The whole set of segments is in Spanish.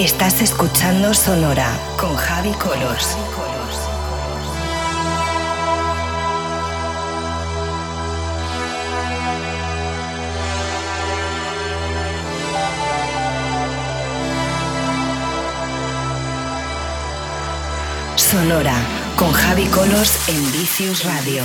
Estás escuchando Sonora con Javi Colors. Sonora con Javi Colors en Vicious Radio.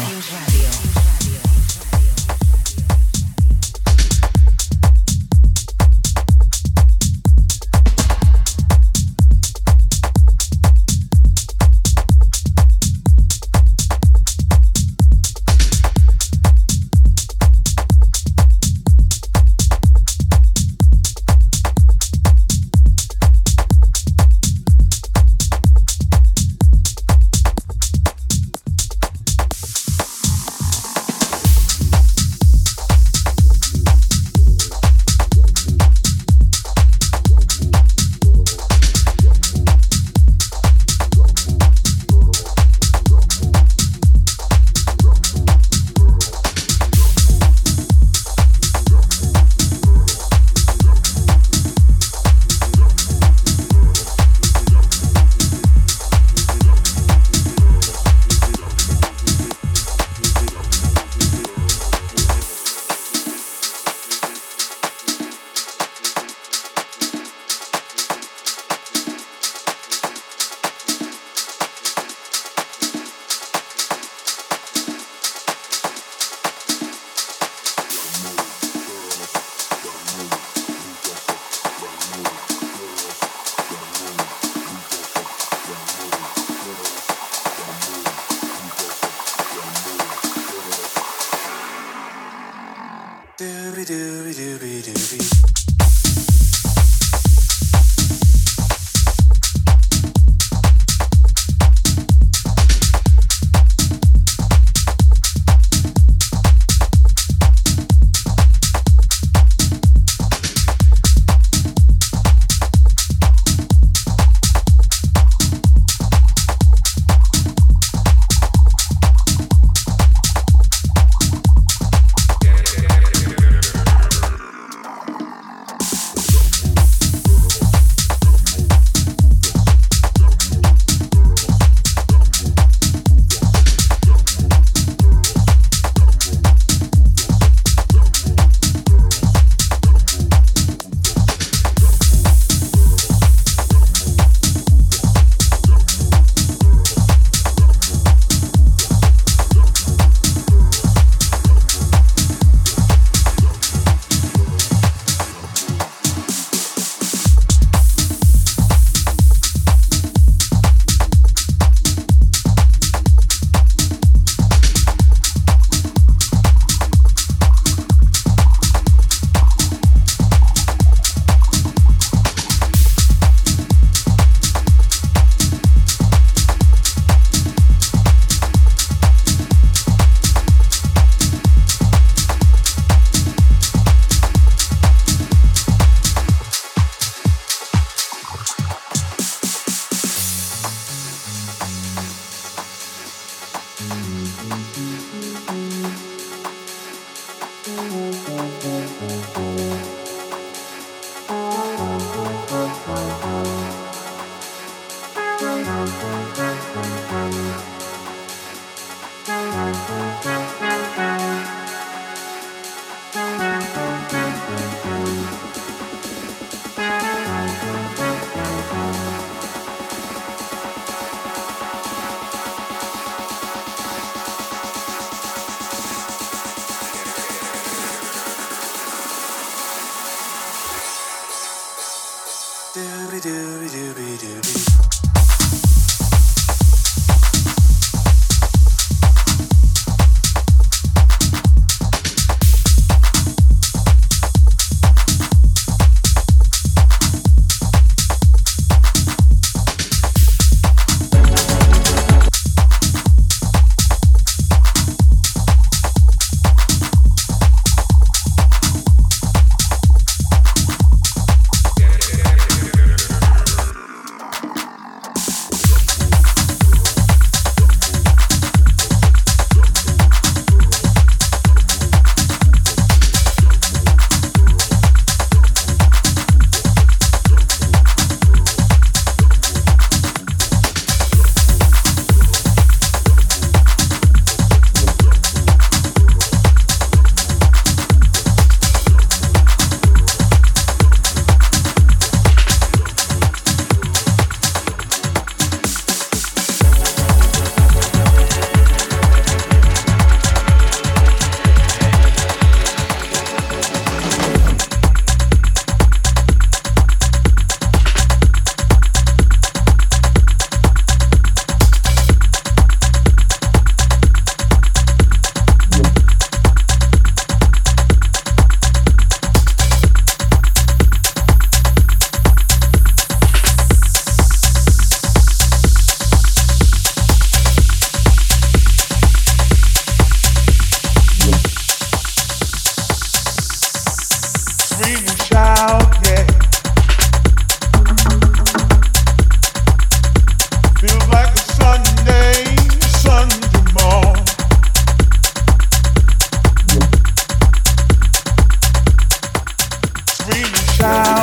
screaming child.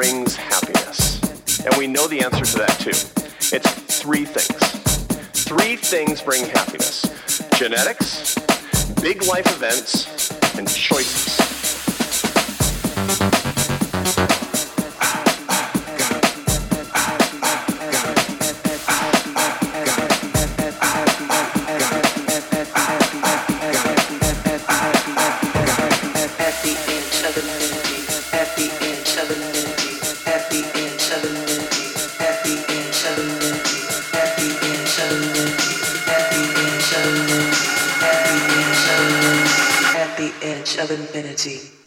Brings happiness? And we know the answer to that too. It's three things. Three things bring happiness genetics, big life events, and choices. of infinity.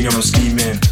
you know I'm scheming.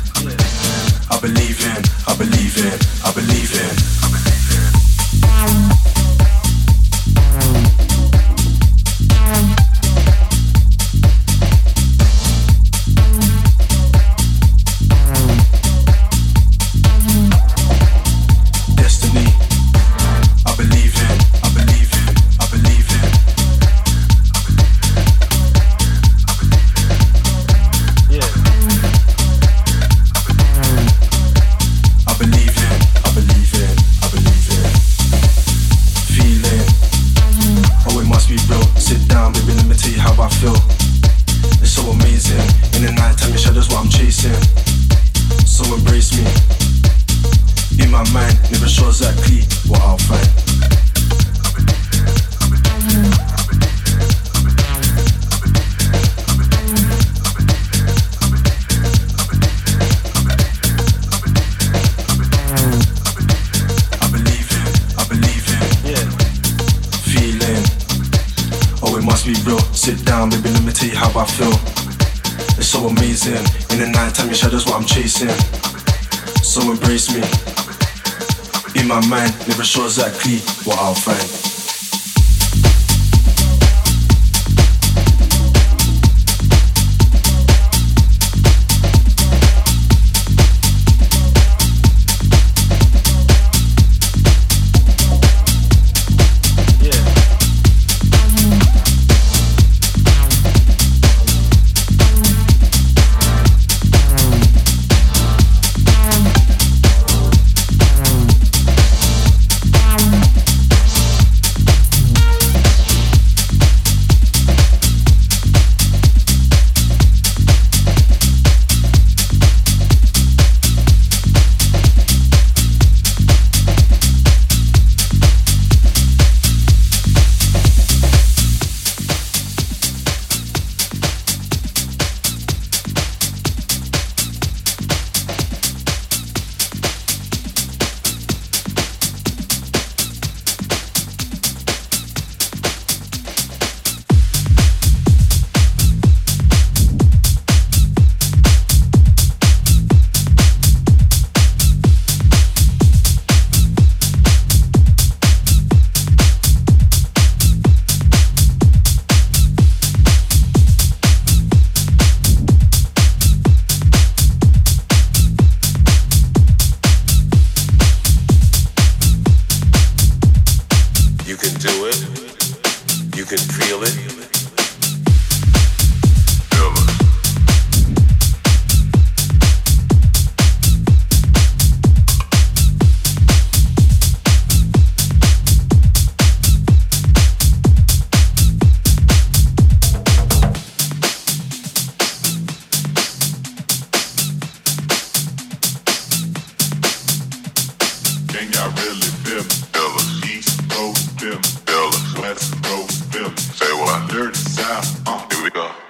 fast. Here we go.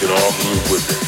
can all move with it.